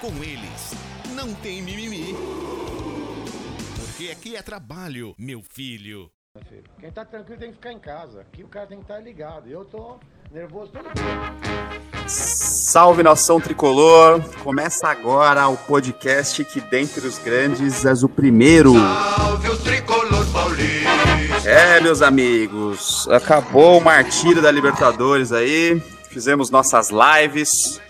Com eles, não tem mimimi. Porque aqui é trabalho, meu filho. Quem tá tranquilo tem que ficar em casa. Aqui o cara tem que estar ligado. Eu tô nervoso todo Salve nação tricolor! Começa agora o podcast que, dentre os grandes, és o primeiro. Salve o tricolor paulista. É, meus amigos, acabou o martírio da Libertadores aí. Fizemos nossas lives,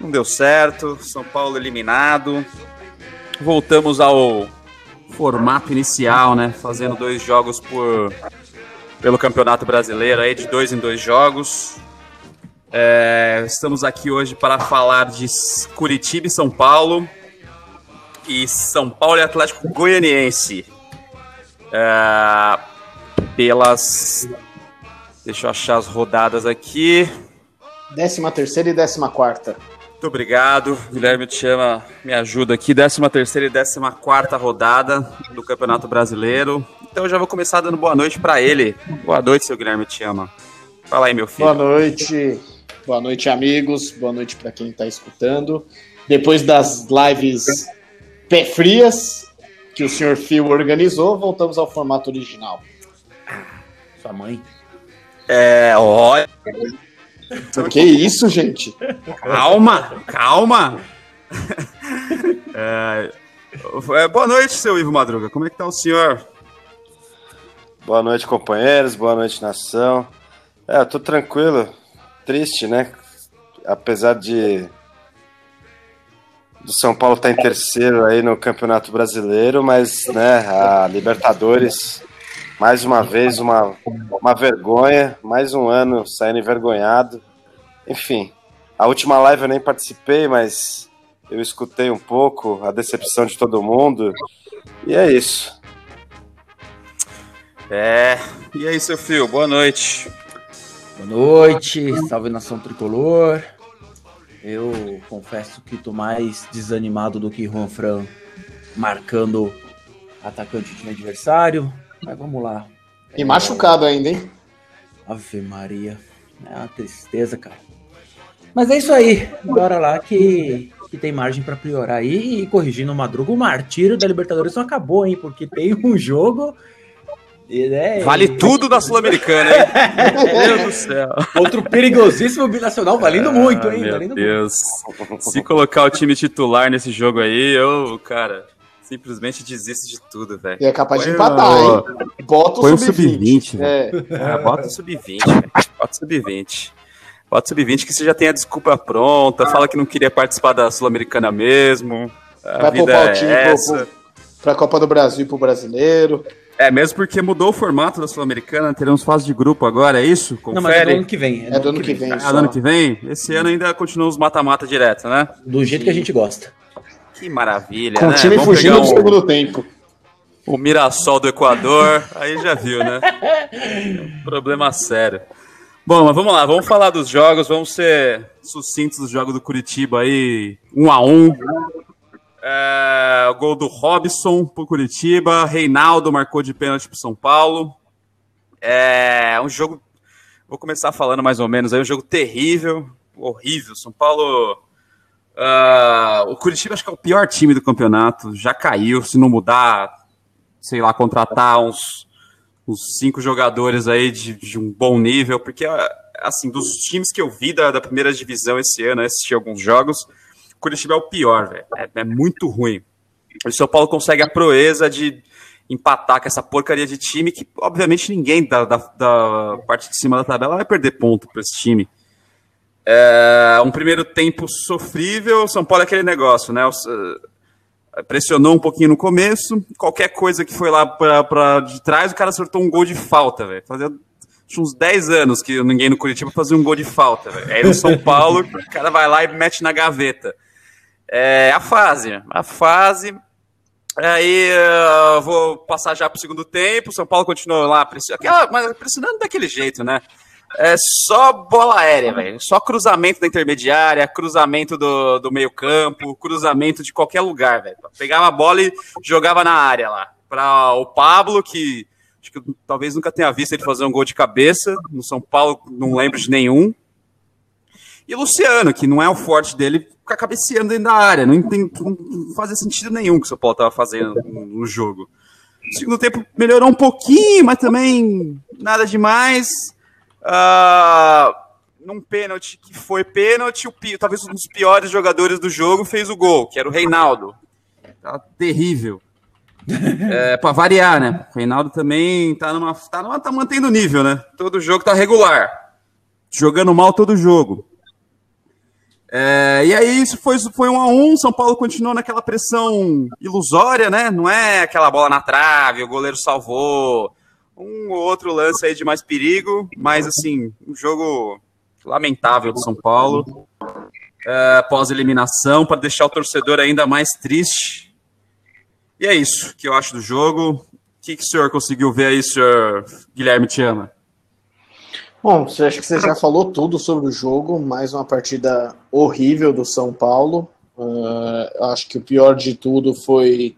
não deu certo. São Paulo eliminado. Voltamos ao formato inicial, né? Fazendo dois jogos por pelo Campeonato Brasileiro aí de dois em dois jogos. É, estamos aqui hoje para falar de Curitiba e São Paulo e São Paulo e Atlético Goianiense. É, pelas deixa eu achar as rodadas aqui. Décima terceira e décima quarta. Muito obrigado. Guilherme te chama, me ajuda aqui. 13 terceira e 14 quarta rodada do Campeonato Brasileiro. Então eu já vou começar dando boa noite para ele. Boa noite, seu Guilherme te chama. Fala aí, meu filho. Boa noite. Boa noite, amigos. Boa noite para quem está escutando. Depois das lives pé frias que o senhor Phil organizou, voltamos ao formato original. Sua mãe. É, olha. Que isso, gente? Calma, calma. É, é, boa noite, seu Ivo Madruga. Como é que tá o senhor? Boa noite, companheiros. Boa noite, nação. É, eu tô tranquilo. Triste, né? Apesar de do São Paulo estar em terceiro aí no Campeonato Brasileiro, mas né, a Libertadores mais uma vez uma, uma vergonha, mais um ano saindo envergonhado. Enfim, a última live eu nem participei, mas eu escutei um pouco a decepção de todo mundo. E é isso. É, e aí, seu filho, boa noite. Boa noite, salve nação tricolor. Eu confesso que tô mais desanimado do que Juan Fran marcando atacante de time adversário. Mas vamos lá. E machucado ainda, hein? Ave Maria. É uma tristeza, cara. Mas é isso aí. Bora lá que, que tem margem para priorar aí. E corrigindo o Madruga, o martírio da Libertadores não acabou, hein? Porque tem um jogo. né, Vale e- tudo da Sul-Americana, hein? Meu Deus do céu. Outro perigosíssimo binacional, valendo muito, hein? Ah, meu valendo Deus. Se colocar o time titular nesse jogo aí, eu, cara, simplesmente desisto de tudo, velho. E é capaz de empatar, o- hein? Bota o o sub-20. sub-20, é. É, bota o sub-20, velho. Bota o sub-20. Bota o sub-20 que você já tem a desculpa pronta, fala que não queria participar da Sul-Americana mesmo. A Vai vida poupar é o time essa. pro, pro, pra Copa do Brasil e pro brasileiro. É, mesmo porque mudou o formato da Sul-Americana, teremos fase de grupo agora, é isso? Não, mas é do Confere. ano que vem. É do ano que vem. Ah, do ano que vem? Esse ano ainda continua os mata-mata direto, né? Do jeito que a gente gosta. Que maravilha, Com né? o time Vamos fugindo pegar do um- segundo tempo. o Mirassol do Equador, aí já viu, né? Problema sério. Bom, mas vamos lá, vamos falar dos jogos, vamos ser sucintos dos jogos do Curitiba aí, um a um. É, o gol do Robson pro Curitiba, Reinaldo marcou de pênalti pro São Paulo. É um jogo, vou começar falando mais ou menos aí, um jogo terrível, horrível. São Paulo ah, o Curitiba acho que é o pior time do campeonato. Já caiu. Se não mudar, sei lá, contratar uns, uns cinco jogadores aí de, de um bom nível, porque assim, dos times que eu vi da, da primeira divisão esse ano, assisti alguns jogos, o Curitiba é o pior, velho. É, é muito ruim. O São Paulo consegue a proeza de empatar com essa porcaria de time que, obviamente, ninguém da, da, da parte de cima da tabela vai perder ponto para esse time. É, um primeiro tempo sofrível, o São Paulo é aquele negócio, né? Eh, pressionou um pouquinho no começo, qualquer coisa que foi lá para de trás, o cara acertou um gol de falta, velho. Fazia uns 10 anos que ninguém no Curitiba fazia um gol de falta, velho. Aí no São Paulo, o cara vai lá e mete na gaveta. É a fase, a fase. Aí uh, vou passar já pro segundo tempo. São Paulo continuou lá pressionando, mas pressionando daquele jeito, né? É só bola aérea, velho. Só cruzamento da intermediária, cruzamento do, do meio-campo, cruzamento de qualquer lugar, velho. Pegava a bola e jogava na área lá. Para o Pablo, que acho que talvez nunca tenha visto ele fazer um gol de cabeça. No São Paulo, não lembro de nenhum. E o Luciano, que não é o forte dele, ficar cabeceando dentro da área. Não, tem, não fazia sentido nenhum que o São Paulo estava fazendo no jogo. O segundo tempo melhorou um pouquinho, mas também nada demais. Uh, num pênalti que foi pênalti, o, talvez um dos piores jogadores do jogo fez o gol, que era o Reinaldo. Tá terrível. É, para variar, né? O Reinaldo também tá numa, tá numa. tá mantendo nível, né? Todo jogo tá regular. Jogando mal todo jogo. É, e aí isso foi, foi um a um, São Paulo continuou naquela pressão ilusória, né? Não é aquela bola na trave, o goleiro salvou. Um ou outro lance aí de mais perigo, mas assim, um jogo lamentável do São Paulo. É, pós-eliminação, para deixar o torcedor ainda mais triste. E é isso que eu acho do jogo. O que, que o senhor conseguiu ver aí, senhor Guilherme Tiama? Bom, acho que você já falou tudo sobre o jogo, mais uma partida horrível do São Paulo. Uh, acho que o pior de tudo foi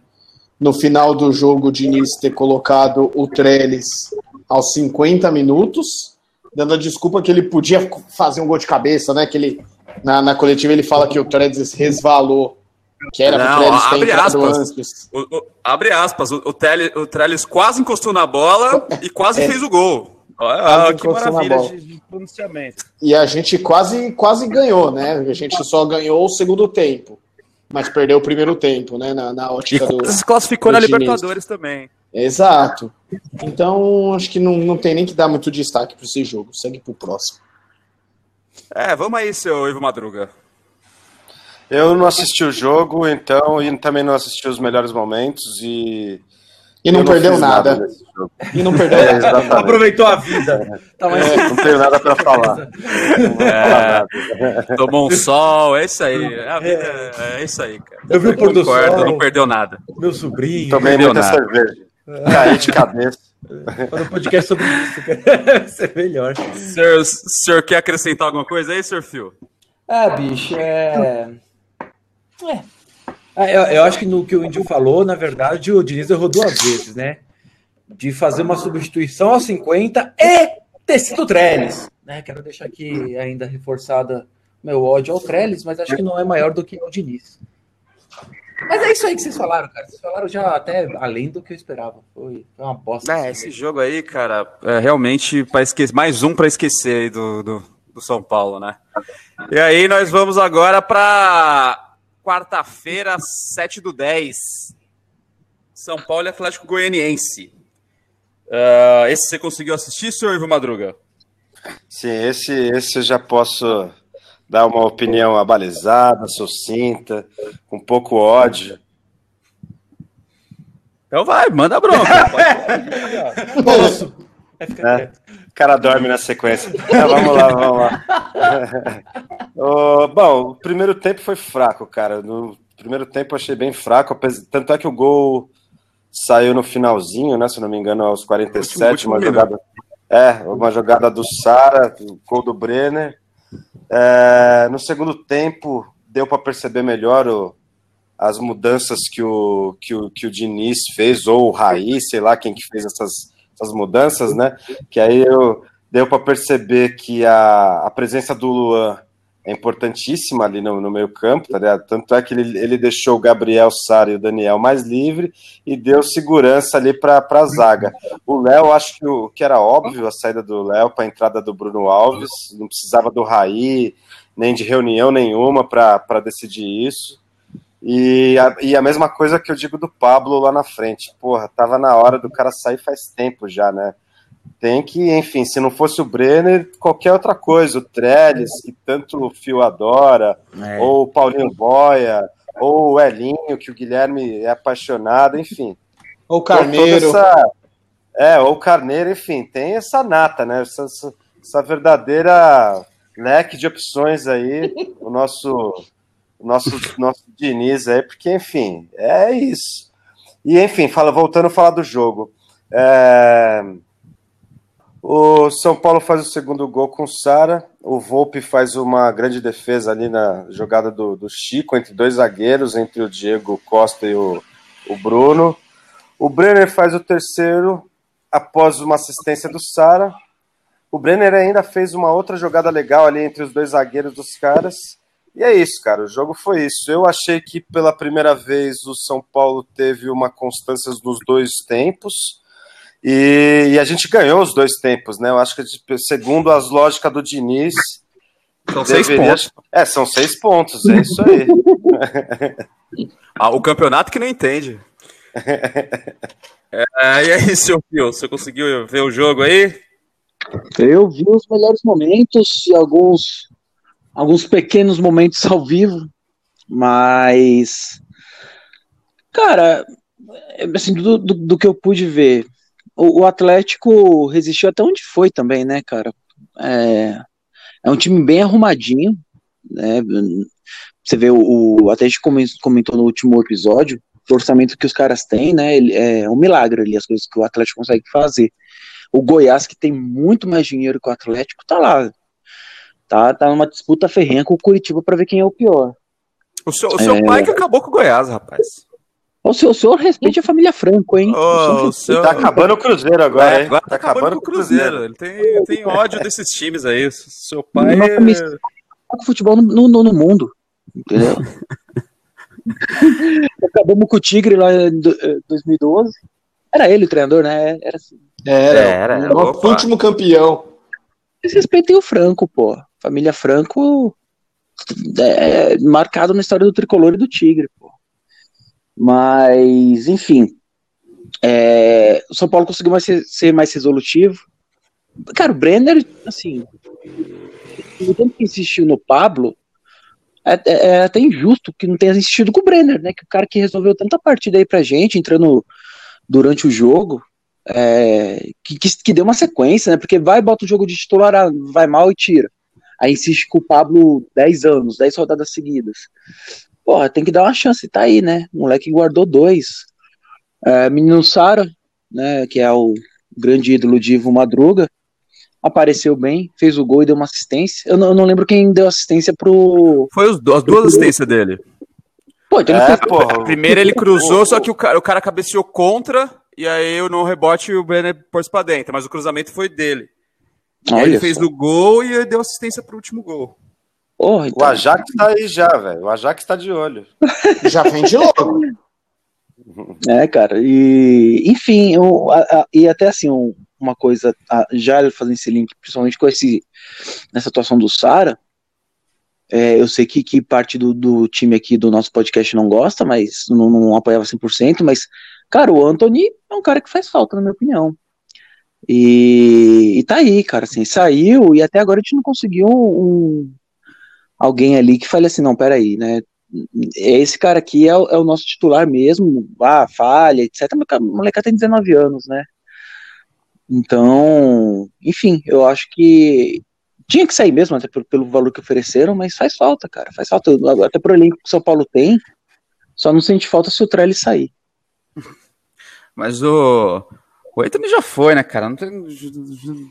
no final do jogo o Diniz ter colocado o Trellis aos 50 minutos, dando a desculpa que ele podia fazer um gol de cabeça, né? Que ele, na, na coletiva ele fala que o Trellis resvalou. Que era Não, abre aspas. O, o, abre aspas. O, o, Trellis, o Trellis quase encostou na bola e quase é. fez o gol. Olha, que maravilha de, de pronunciamento. E a gente quase, quase ganhou, né? A gente só ganhou o segundo tempo. Mas perdeu o primeiro tempo, né? Na, na ótica e do. Se classificou do na Libertadores também. Exato. Então, acho que não, não tem nem que dar muito destaque para esse jogo. Segue pro próximo. É, vamos aí, seu Ivo Madruga. Eu não assisti o jogo, então, e também não assisti os melhores momentos, e e não, perdeu nada. nada e não perdeu é, nada. Aproveitou a vida. Tá mais... é, não tenho nada para falar. É, tomou um sol, é isso aí. A vida é, é isso aí, cara. Eu vi o pôr do sol. Não perdeu nada. Meu sobrinho. Tomei muita nada. cerveja. Caí de cabeça. Quando o podcast sobre isso, cara. Isso é melhor. O senhor, senhor quer acrescentar alguma coisa aí, senhor Fio? Ah, bicho, é. É, ah, eu, eu, acho que no que o Índio falou, na verdade, o Diniz errou duas vezes, né? De fazer uma substituição aos 50 e ter sido Trellis. Né? Quero deixar aqui ainda reforçada meu ódio ao Trellis, mas acho que não é maior do que o Diniz. Mas é isso aí que vocês falaram, cara. Vocês falaram já até além do que eu esperava. Foi uma bosta. É, esse jogo aí, cara, é realmente para esquecer, mais um para esquecer aí do, do, do São Paulo, né? E aí nós vamos agora para quarta-feira, 7 do 10. São Paulo e Atlético Goianiense. Uh, esse você conseguiu assistir, senhor Ivo Madruga? Sim, esse, esse eu já posso dar uma opinião abalizada, sucinta, com pouco ódio. Então vai, manda bronca. Posso. É, o cara dorme na sequência. vamos lá, vamos lá. oh, bom, o primeiro tempo foi fraco, cara. No primeiro tempo achei bem fraco, tanto é que o gol saiu no finalzinho, né? Se não me engano, aos 47, uma jogada. É, uma jogada do Sara, gol do Brenner. É, no segundo tempo, deu para perceber melhor o, as mudanças que o, que, o, que o Diniz fez, ou o Raí, sei lá quem que fez essas essas mudanças, né? Que aí eu, deu para perceber que a, a presença do Luan é importantíssima ali no, no meio campo, tá ligado? Tanto é que ele, ele deixou o Gabriel Sara e o Daniel mais livre e deu segurança ali para a zaga. O Léo, acho que, o, que era óbvio a saída do Léo para a entrada do Bruno Alves, não precisava do Raí, nem de reunião nenhuma para decidir isso. E a, e a mesma coisa que eu digo do Pablo lá na frente. Porra, tava na hora do cara sair faz tempo já, né? Tem que, enfim, se não fosse o Brenner, qualquer outra coisa, o Trellis, que tanto o Fio adora, é. ou o Paulinho Boia, ou o Elinho, que o Guilherme é apaixonado, enfim. Ou o Carneiro. Essa, é, ou o Carneiro, enfim, tem essa nata, né? Essa, essa, verdadeira leque de opções aí, o nosso nosso, nosso Diniz aí, porque, enfim, é isso. E enfim, fala, voltando a falar do jogo. É... O São Paulo faz o segundo gol com o Sara. O Volpe faz uma grande defesa ali na jogada do, do Chico, entre dois zagueiros, entre o Diego Costa e o, o Bruno. O Brenner faz o terceiro após uma assistência do Sara. O Brenner ainda fez uma outra jogada legal ali entre os dois zagueiros dos caras. E é isso, cara. O jogo foi isso. Eu achei que pela primeira vez o São Paulo teve uma constância nos dois tempos. E, e a gente ganhou os dois tempos, né? Eu acho que, segundo as lógicas do Diniz. São seis pontos. É, são seis pontos, é isso aí. ah, o campeonato que não entende. é, e aí, seu Fio, você conseguiu ver o jogo aí? Eu vi os melhores momentos e alguns, alguns pequenos momentos ao vivo, mas. Cara, assim, do, do, do que eu pude ver, o, o, Atlético resistiu até onde foi também, né, cara? É, é um time bem arrumadinho, né? Você vê, o, o Atlético comentou no último episódio, o orçamento que os caras têm, né? Ele, é um milagre ali, as coisas que o Atlético consegue fazer. O Goiás, que tem muito mais dinheiro que o Atlético, tá lá. Tá, tá numa disputa ferrenha com o Curitiba para ver quem é o pior. O seu, o seu é... pai que acabou com o Goiás, rapaz. O senhor, o senhor respeite a família Franco, hein? Oh, o senhor... Tá acabando o Cruzeiro agora, é, hein? Agora tá, tá acabando, com o Cruzeiro. Ele tem, tem ódio desses times aí. Seu pai. Não futebol no, no, no mundo. Entendeu? Acabamos com o Tigre lá em 2012. Eh, era ele o treinador, né? Era assim. Era, era. Nosso último campeão. Vocês respeitem o Franco, pô. Família Franco é marcado na história do tricolor e do Tigre, pô. Mas, enfim. É, o São Paulo conseguiu mais ser, mais resolutivo. Cara, o Brenner, assim. O tempo que insistiu no Pablo, é, é, é, até injusto que não tenha insistido com o Brenner, né? Que o cara que resolveu tanta partida aí pra gente, entrando durante o jogo, é, que, que, que, deu uma sequência, né? Porque vai, bota o jogo de titular, ah, vai mal e tira. Aí insiste com o Pablo 10 anos, 10 rodadas seguidas. Porra, tem que dar uma chance, tá aí, né? O moleque guardou dois. É, menino Sara, né? Que é o grande ídolo de Ivo Madruga, apareceu bem, fez o gol e deu uma assistência. Eu não, eu não lembro quem deu assistência pro. Foi os, as duas assistências dele. Pô, então é, ele Primeiro ele cruzou, só que o cara, o cara cabeceou contra, e aí eu no rebote o Brenner pôs pra dentro, mas o cruzamento foi dele. Ele fez o gol e deu assistência pro último gol. Porra, então... O Ajax tá aí já, velho. O Ajax tá de olho. já vem de logo. É, cara, e enfim, eu, a, a, e até assim, um, uma coisa, a, já fazendo esse link, principalmente com esse, nessa atuação do Sara, é, eu sei que, que parte do, do, time aqui do nosso podcast não gosta, mas não, não apoiava 100%, mas, cara, o Anthony é um cara que faz falta, na minha opinião. E, e tá aí, cara, assim, saiu e até agora a gente não conseguiu um, alguém ali que fale assim, não, peraí, né? Esse cara aqui é, é o nosso titular mesmo, ah, falha, etc. O moleque tem 19 anos, né? Então, enfim, eu acho que tinha que sair mesmo, até pelo, pelo valor que ofereceram, mas faz falta, cara. Faz falta. Até pro elenco que o São Paulo tem, só não sente falta se o Trelli sair. Mas o. O Anthony já foi, né, cara? Tem,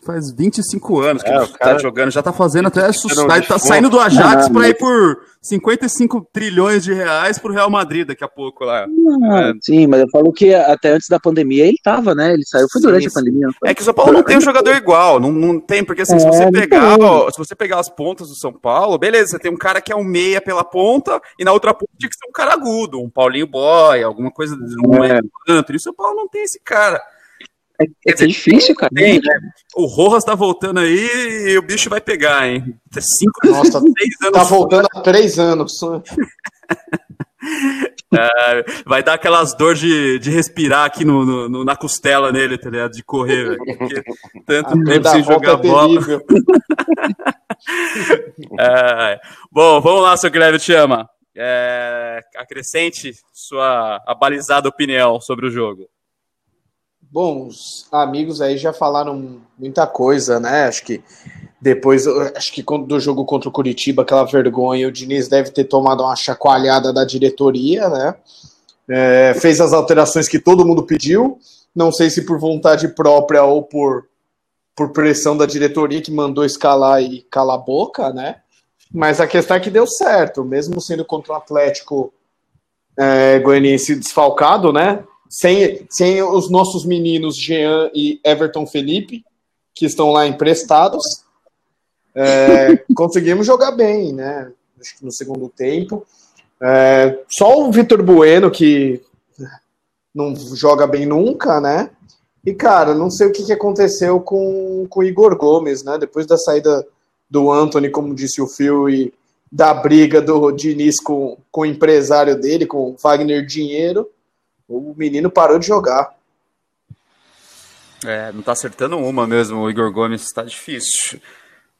faz 25 anos que é, ele tá jogando, já tá fazendo até tá, tá saindo do Ajax para ir por 55 trilhões de reais pro Real Madrid daqui a pouco lá. é. Sim, mas eu falo que até antes da pandemia ele tava, né? Ele saiu foi durante sim, a pandemia. É que o São Paulo não tem um jogador igual, não, não tem, porque assim, é, se você pegar, ó, se você pegar as pontas do São Paulo, beleza, você tem um cara que é um meia pela ponta e na outra ponta tinha que ser um cara agudo, um Paulinho Boy, alguma coisa um é. E o São Paulo não tem esse cara. É, é, é difícil, cara. Tem, né? O Rojas tá voltando aí e o bicho vai pegar, hein? Cinco, Nossa, seis anos. Tá voltando há três anos. é, vai dar aquelas dores de, de respirar aqui no, no, no, na costela nele, tá ligado? De correr, velho. Tanto tempo sem jogar é bola. é, bom, vamos lá, seu Guilherme te ama. É, acrescente sua abalizada opinião sobre o jogo. Bom, os amigos aí já falaram muita coisa, né? Acho que depois, acho que do jogo contra o Curitiba, aquela vergonha, o Diniz deve ter tomado uma chacoalhada da diretoria, né? é, fez as alterações que todo mundo pediu. Não sei se por vontade própria ou por, por pressão da diretoria que mandou escalar e calar a boca, né? Mas a questão é que deu certo, mesmo sendo contra o Atlético é, Goianiense desfalcado, né? Sem, sem os nossos meninos Jean e Everton Felipe, que estão lá emprestados, é, conseguimos jogar bem, né? No segundo tempo. É, só o Vitor Bueno, que não joga bem nunca, né? E, cara, não sei o que, que aconteceu com, com o Igor Gomes, né? Depois da saída do Anthony, como disse o Phil, e da briga do Diniz com, com o empresário dele, com o Wagner Dinheiro, o menino parou de jogar. É, não tá acertando uma mesmo, o Igor Gomes tá difícil.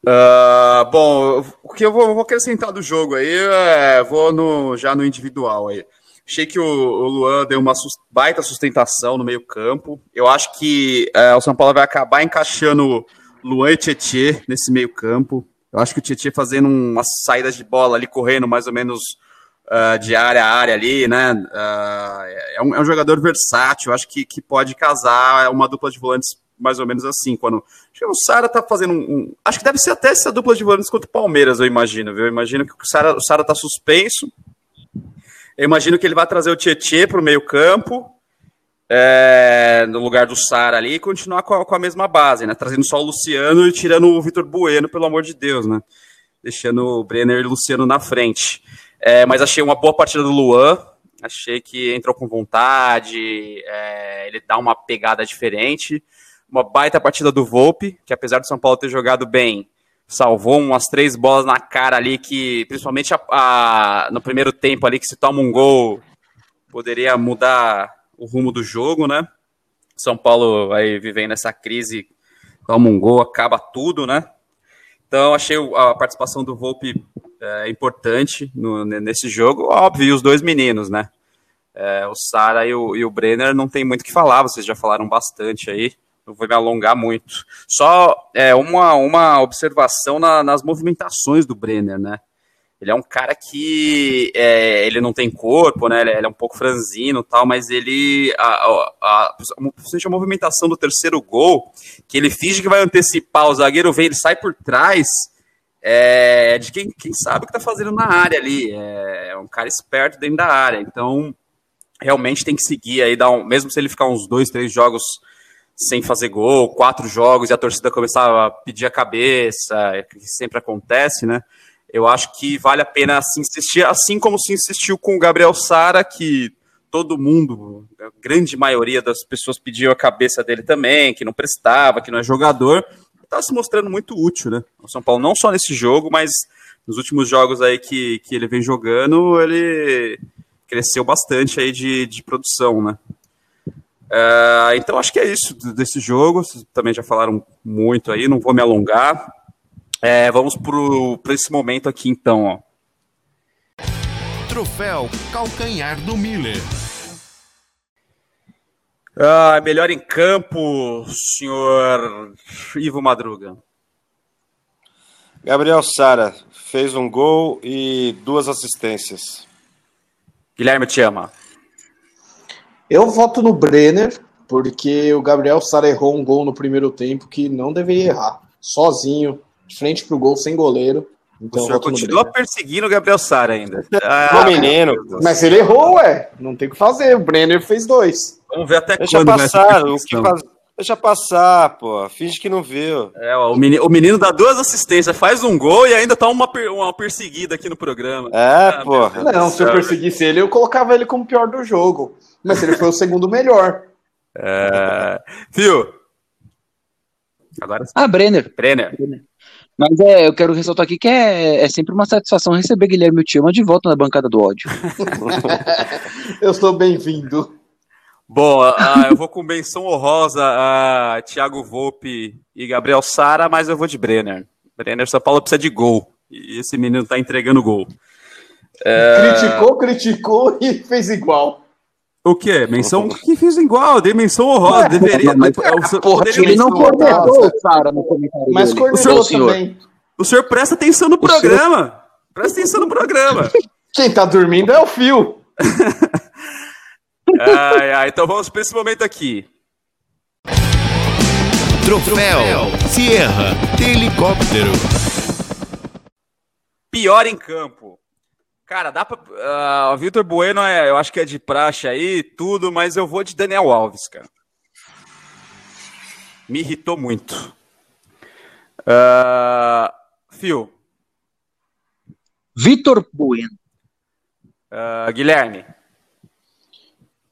Uh, bom, o que eu vou, vou, acrescentar do jogo aí, é, vou no, já no individual aí. Achei que o, o Luan deu uma baita sustentação no meio campo. Eu acho que é, o São Paulo vai acabar encaixando Luan e Tietê nesse meio campo. Eu acho que o Tietê fazendo umas saídas de bola ali, correndo mais ou menos uh, de área a área ali, né? Uh, é, um, é, um, jogador versátil, acho que, que pode casar uma dupla de volantes mais ou menos assim. Quando o Sara tá fazendo um, um, Acho que deve ser até essa dupla de volantes contra o Palmeiras, eu imagino, viu? Eu imagino que o Sara, o Sara tá suspenso. Eu imagino que ele vai trazer o Tietê para o meio-campo, é, no lugar do Sara ali, e continuar com a, com a, mesma base, né? Trazendo só o Luciano e tirando o Vitor Bueno, pelo amor de Deus, né? Deixando o Brenner e o Luciano na frente. É, mas achei uma boa partida do Luan. Achei que entrou com vontade, é, ele dá uma pegada diferente uma baita partida do Volpe, que apesar do São Paulo ter jogado bem, salvou umas três bolas na cara ali, que principalmente a, a, no primeiro tempo ali, que se toma um gol, poderia mudar o rumo do jogo, né? São Paulo aí vivendo essa crise, toma um gol, acaba tudo, né? Então achei a participação do Volpe é, importante no, nesse jogo, óbvio, os dois meninos, né? É, o Sara e o, e o Brenner não tem muito o que falar, vocês já falaram bastante aí não vou me alongar muito. Só é, uma, uma observação na, nas movimentações do Brenner, né? Ele é um cara que é, ele não tem corpo, né? Ele, ele é um pouco franzino tal, mas ele. A, a, a, a, movimentação do terceiro gol, que ele finge que vai antecipar, o zagueiro vem, ele sai por trás. É, de quem, quem sabe o que tá fazendo na área ali. É, é um cara esperto dentro da área. Então, realmente tem que seguir aí, dar um, mesmo se ele ficar uns dois, três jogos sem fazer gol, quatro jogos e a torcida começava a pedir a cabeça, é que sempre acontece, né? Eu acho que vale a pena se insistir, assim como se insistiu com o Gabriel Sara, que todo mundo, a grande maioria das pessoas pediu a cabeça dele também, que não prestava, que não é jogador, está se mostrando muito útil, né? O São Paulo não só nesse jogo, mas nos últimos jogos aí que, que ele vem jogando, ele cresceu bastante aí de, de produção, né? É, então acho que é isso desse jogo. Vocês também já falaram muito aí, não vou me alongar. É, vamos para esse momento aqui então. Ó. Troféu Calcanhar do Miller. Ah, melhor em campo, senhor Ivo Madruga. Gabriel Sara fez um gol e duas assistências. Guilherme te ama. Eu voto no Brenner, porque o Gabriel Sara errou um gol no primeiro tempo que não deveria errar. Sozinho, de frente pro gol, sem goleiro. Então, o senhor continua perseguindo o Gabriel Sara ainda. Ah, menino. Mas ele errou, ué. Não tem o que fazer. O Brenner fez dois. Vamos ver até Deixa quando passar. O que faz... Deixa passar, pô. Finge que não viu. É, ó, o, menino, o menino dá duas assistências, faz um gol e ainda tá uma, per, uma perseguida aqui no programa. É, ah, pô. Não, se eu perseguisse ele, eu colocava ele como pior do jogo. Mas ele foi o segundo melhor. É... Fio. Agora. Ah, Brenner. Brenner. Brenner. Mas é, eu quero ressaltar aqui que é, é sempre uma satisfação receber Guilherme Tiama de volta na bancada do ódio. eu estou bem-vindo. Bom, uh, eu vou com menção honrosa a Thiago Volpe e Gabriel Sara, mas eu vou de Brenner. Brenner São Paulo precisa de gol. E esse menino tá entregando gol. É... Criticou, criticou e fez igual. O quê? Menção que fiz igual, dei menção honrosa. É, deveria. Mas, é, o, porra, ele não cornetou o Sara no comentário. Mas cornetou também. O senhor presta atenção no o programa. Senhor... Presta atenção no programa. Quem tá dormindo é o fio. Ai, ai, então vamos para esse momento aqui. Troféu Sierra helicóptero. Pior em campo. Cara, dá pra. Uh, o Vitor Bueno, é, eu acho que é de praxe aí, tudo, mas eu vou de Daniel Alves, cara. Me irritou muito. Uh, Fio. Vitor Bueno. Uh, Guilherme.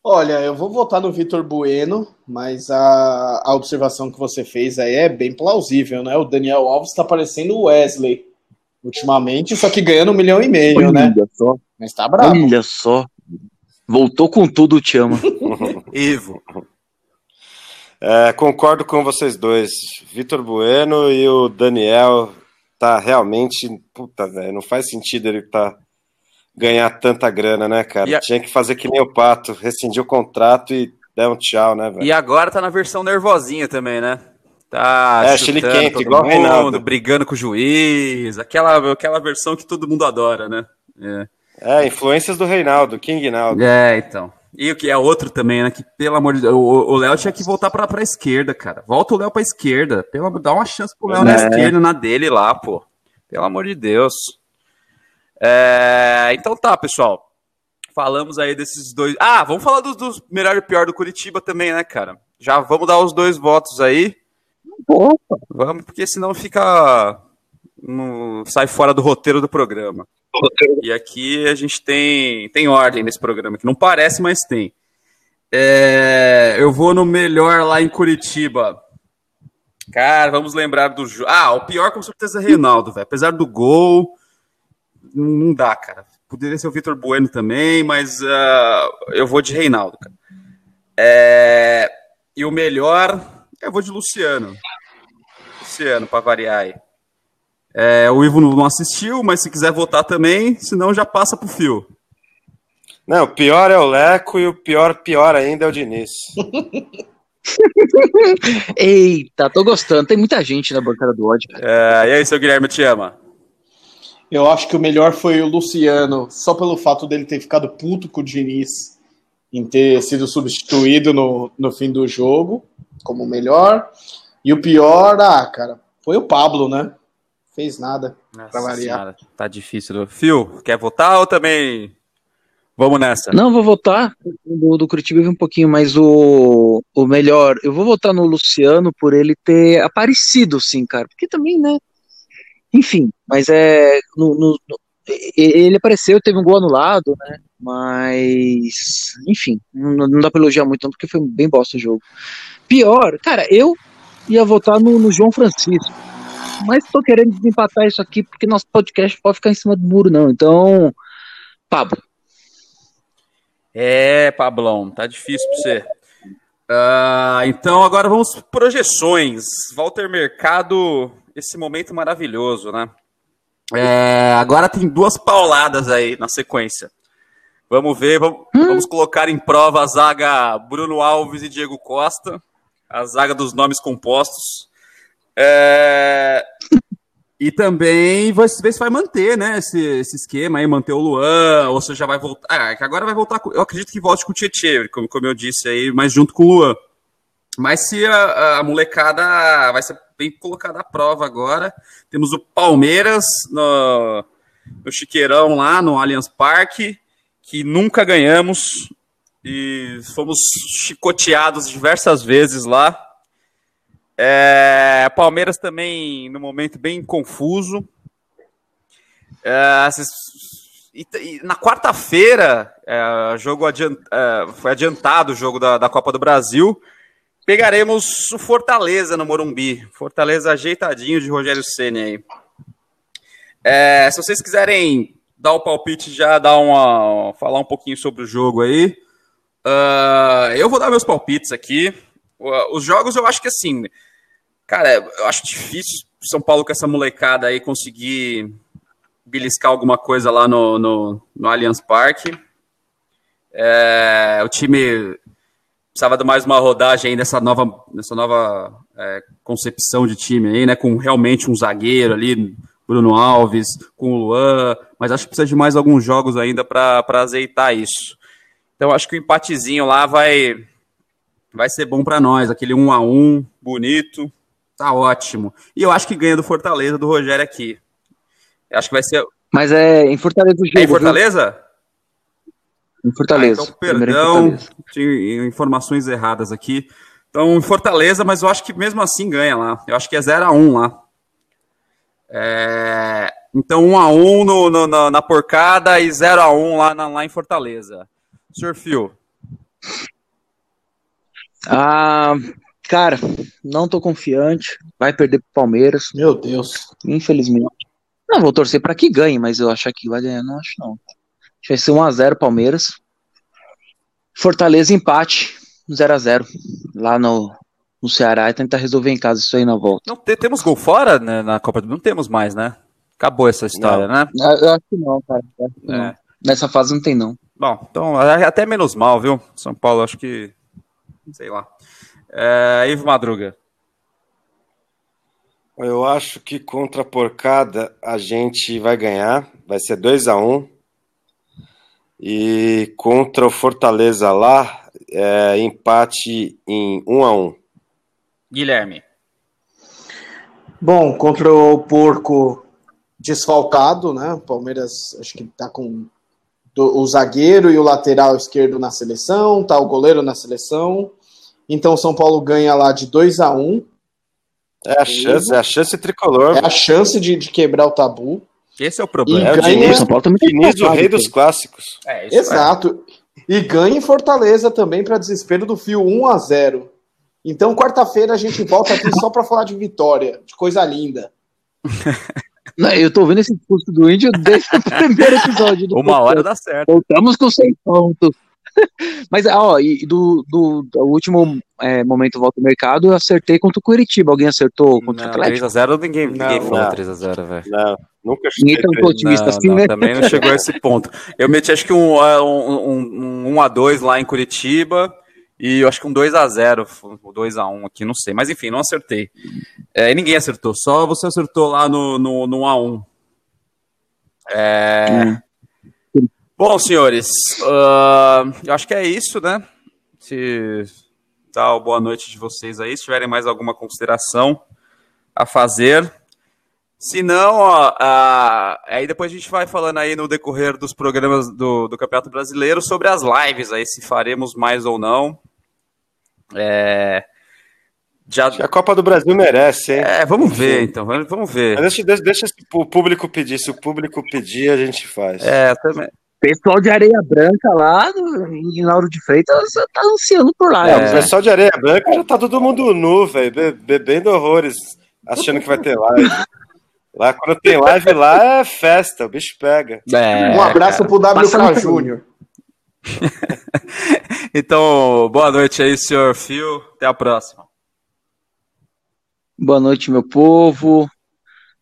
Olha, eu vou votar no Vitor Bueno, mas a, a observação que você fez aí é bem plausível, né? O Daniel Alves tá parecendo o Wesley ultimamente, só que ganhando um milhão e meio, Olha né? só. Mas tá bravo. Olha só. Voltou com tudo, te ama. Ivo. É, concordo com vocês dois. Vitor Bueno e o Daniel tá realmente. Puta, velho, não faz sentido ele tá ganhar tanta grana, né, cara? A- Tinha que fazer que nem o Pato, rescindir o contrato e dar um tchau, né, velho? E agora tá na versão nervosinha também, né? Tá É, chutando chiliquento, todo igual o mundo, Reinaldo. brigando com o juiz, aquela, aquela versão que todo mundo adora, né? É. É, influências do Reinaldo, King Naldo. É, então. E o que é outro também, né? Que, pelo amor de Deus, o Léo tinha que voltar pra, pra esquerda, cara. Volta o Léo pra esquerda. Pelo, amor- dá uma chance pro Léo na É. esquerda, na dele lá, pô. Pelo amor de Deus. É, então tá, pessoal. Falamos aí desses dois. Ah, vamos falar dos, dos melhor e pior do Curitiba também, né, cara? Já vamos dar os dois votos aí. Opa. Vamos, porque senão fica. no- sai fora do roteiro do programa. E aqui a gente tem, tem ordem nesse programa, que não parece, mas tem. É, eu vou no melhor lá em Curitiba. Cara, vamos lembrar do. Ah, o pior com certeza é Reinaldo, velho. Apesar do gol, não, dá, cara. Poderia ser o Vitor Bueno também, mas ah, eu vou de Reinaldo, cara. É, e o melhor, eu vou de Luciano. Luciano, pra variar aí. É, o Ivo não assistiu, mas se quiser votar também, senão já passa pro fio. Não, o pior é o Leco e o pior, pior ainda é o Diniz. Eita, tô gostando. Tem muita gente na bancada do ódio. É, e aí, seu Guilherme, te ama? Eu acho que o melhor foi o Luciano, só pelo fato dele ter ficado puto com o Diniz em ter sido substituído no, no fim do jogo como o melhor. E o pior, ah, cara, foi o Pablo, né? Fez nada. Pra variar. Senhora, tá difícil. Fio, quer votar ou também vamos nessa? Não, vou votar. Do, do Curitiba um pouquinho, mas o, o melhor, eu vou votar no Luciano por ele ter aparecido, sim, cara. Porque também, né? Enfim, mas é. no- no- ele apareceu, teve um gol anulado, né? Mas. Enfim, não, não dá pra elogiar muito, não, porque foi bem bosta o jogo. Pior, cara, eu ia votar no, no João Francisco. Mas tô querendo desempatar isso aqui, porque nosso podcast pode ficar em cima do muro, não. Então. Pablo. É, Pablão, tá difícil pra você. Ah, então agora vamos projeções. Walter Mercado, esse momento maravilhoso, né? É, agora tem duas pauladas aí na sequência. Vamos ver, vamos, vamos colocar em prova a zaga Bruno Alves e Diego Costa, a zaga dos nomes compostos. É, e também vai ver se vai manter, né, esse, esse esquema aí, manter o Luan, ou se já vai voltar. Ah, que agora vai voltar. eu acredito que volte com o Tietchan, como, como eu disse aí, mas junto com o Luan. Mas se a, a molecada vai ser bem colocada à prova agora. Temos o Palmeiras no, no Chiqueirão lá, no Allianz Parque, que nunca ganhamos e fomos chicoteados diversas vezes lá. É, Palmeiras também no momento bem confuso. É, e- e na quarta-feira, é, jogo adiant- é, foi adiantado o jogo da, da Copa do Brasil. Pegaremos o Fortaleza no Morumbi. Fortaleza ajeitadinho de Rogério Ceni aí. É, se vocês quiserem dar o palpite já, dar uma, falar um pouquinho sobre o jogo aí. ah, eu vou dar meus palpites aqui. Os jogos eu acho que assim, cara, eu acho difícil São Paulo com essa molecada aí conseguir beliscar alguma coisa lá no, no, no Allianz Parque. É, o time precisava de mais uma rodagem aí nessa nova, nessa nova é, concepção de time aí, né? Com realmente um zagueiro ali, Bruno Alves, com o Luan, mas acho que precisa de mais alguns jogos ainda para azeitar isso. Então acho que o empatezinho lá vai vai ser bom para nós, aquele 1 a 1 bonito, tá ótimo. E eu acho que ganha do Fortaleza do Rogério aqui. Eu acho que vai ser Mas é em Fortaleza o jogo. é em viu? Fortaleza? Em Fortaleza. Ah, então, perdão, Fortaleza. tinha informações erradas aqui. Então, em Fortaleza, mas eu acho que mesmo assim ganha lá. Eu acho que é 0x1 lá. É, Então, 1x1 no, no- na, na porcada e 0x1 lá, na- lá em Fortaleza. Sr. Phil, Ah, cara, não tô confiante. Vai perder pro Palmeiras, Meu Deus. infelizmente. Não, vou torcer pra que ganhe, mas eu acho que vai ganhar, não acho não. Acho que vai ser 1x0 Palmeiras. Fortaleza empate, 0x0. Lá no, no Ceará e tentar resolver em casa isso aí na volta. não te- temos gol fora né, na Copa do Mundo? Não temos mais, né? Acabou essa história, né? Ah, Eu acho que não, cara. Que não. É. Nessa fase não tem, não. Bom, então até menos mal, viu? São Paulo, acho que. Sei lá. É, Ivo Madruga. Eu acho que contra a porcada a gente vai ganhar, vai ser 2 a 1 E contra o Fortaleza lá, é, empate em 1 a 1 Guilherme. Bom, contra o porco desfalcado, né? O Palmeiras acho que tá com o zagueiro e o lateral esquerdo na seleção, tá o goleiro na seleção. Então o São Paulo ganha lá de 2 a 1 É a chance, é a chance tricolor. É a chance de, de quebrar o tabu. Esse é o E problema. É o ganha, Diniz, O São Paulo também Diniz, o rei dos cara. clássicos. É, isso Exato. E ganha em Fortaleza também, para desespero do Fio 1 a 0 Então, quarta-feira a gente volta aqui só para falar de vitória, de coisa linda. Não, Eu tô vendo esse discurso do índio desde o primeiro episódio. Do Uma hora dá certo. Voltamos com 100 pontos. Mas, ó, e do, do, do último é, momento volta ao mercado, eu acertei contra o Curitiba. Alguém acertou contra o Não, Atlético? 3x0 ninguém, ninguém Não, falou não. 3x0, velho. Não, nunca Ninguém tá um três. otimista assim, não, né? também não chegou a esse ponto. Eu meti acho que um, uh, um, um, um 1x2 lá em Curitiba e eu acho que um 2x0, um 2x1 aqui, não sei. Mas enfim, não acertei. É, e ninguém acertou, só você acertou lá no, no, no 1x1. É... Bom, senhores, ah, eu acho que é isso, né? Se uma boa noite de vocês aí, se tiverem mais alguma consideração a fazer. Se não, ó, ah, aí depois a gente vai falando aí no decorrer dos programas do, do Campeonato Brasileiro sobre as lives aí, se faremos mais ou não. É, já, A Copa do Brasil merece, hein? é, vamos ver então, vamos vamos ver. Mas deixa, deixa, deixa o público pedir. Se o público pedir, a gente faz. É, também. Pessoal de Areia Branca lá no, em Lauro de Freitas tá ansiando por lá. É, Elvis, o né? pessoal de Areia Branca já tá todo mundo nu, velho, be- bebendo horrores, achando que vai ter live. Lá, quando tem live lá, é festa, o bicho pega. É, um abraço pro Passa no WK Júnior. Então, boa noite aí, senhor Phil. Até a próxima. Boa noite, meu povo.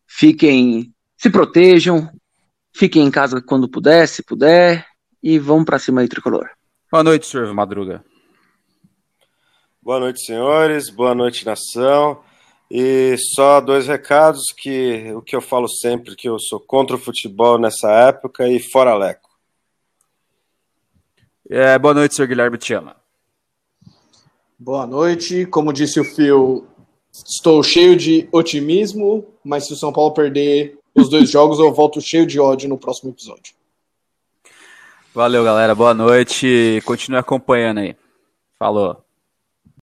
Fiquem, se protejam. Fiquem em casa quando puder, se puder. E vamos pra cima aí, tricolor. Boa noite, senhor Madruga. Boa noite, senhores. Boa noite, nação. E só dois recados que o que eu falo sempre que eu sou contra o futebol nessa época e fora Leco. É, boa noite, senhor Guilherme Te ama. Boa noite. Como disse o Phil, estou cheio de otimismo, mas se o São Paulo perder os dois jogos, eu volto cheio de ódio no próximo episódio. Valeu, galera. Boa noite. Continue acompanhando aí. Falou.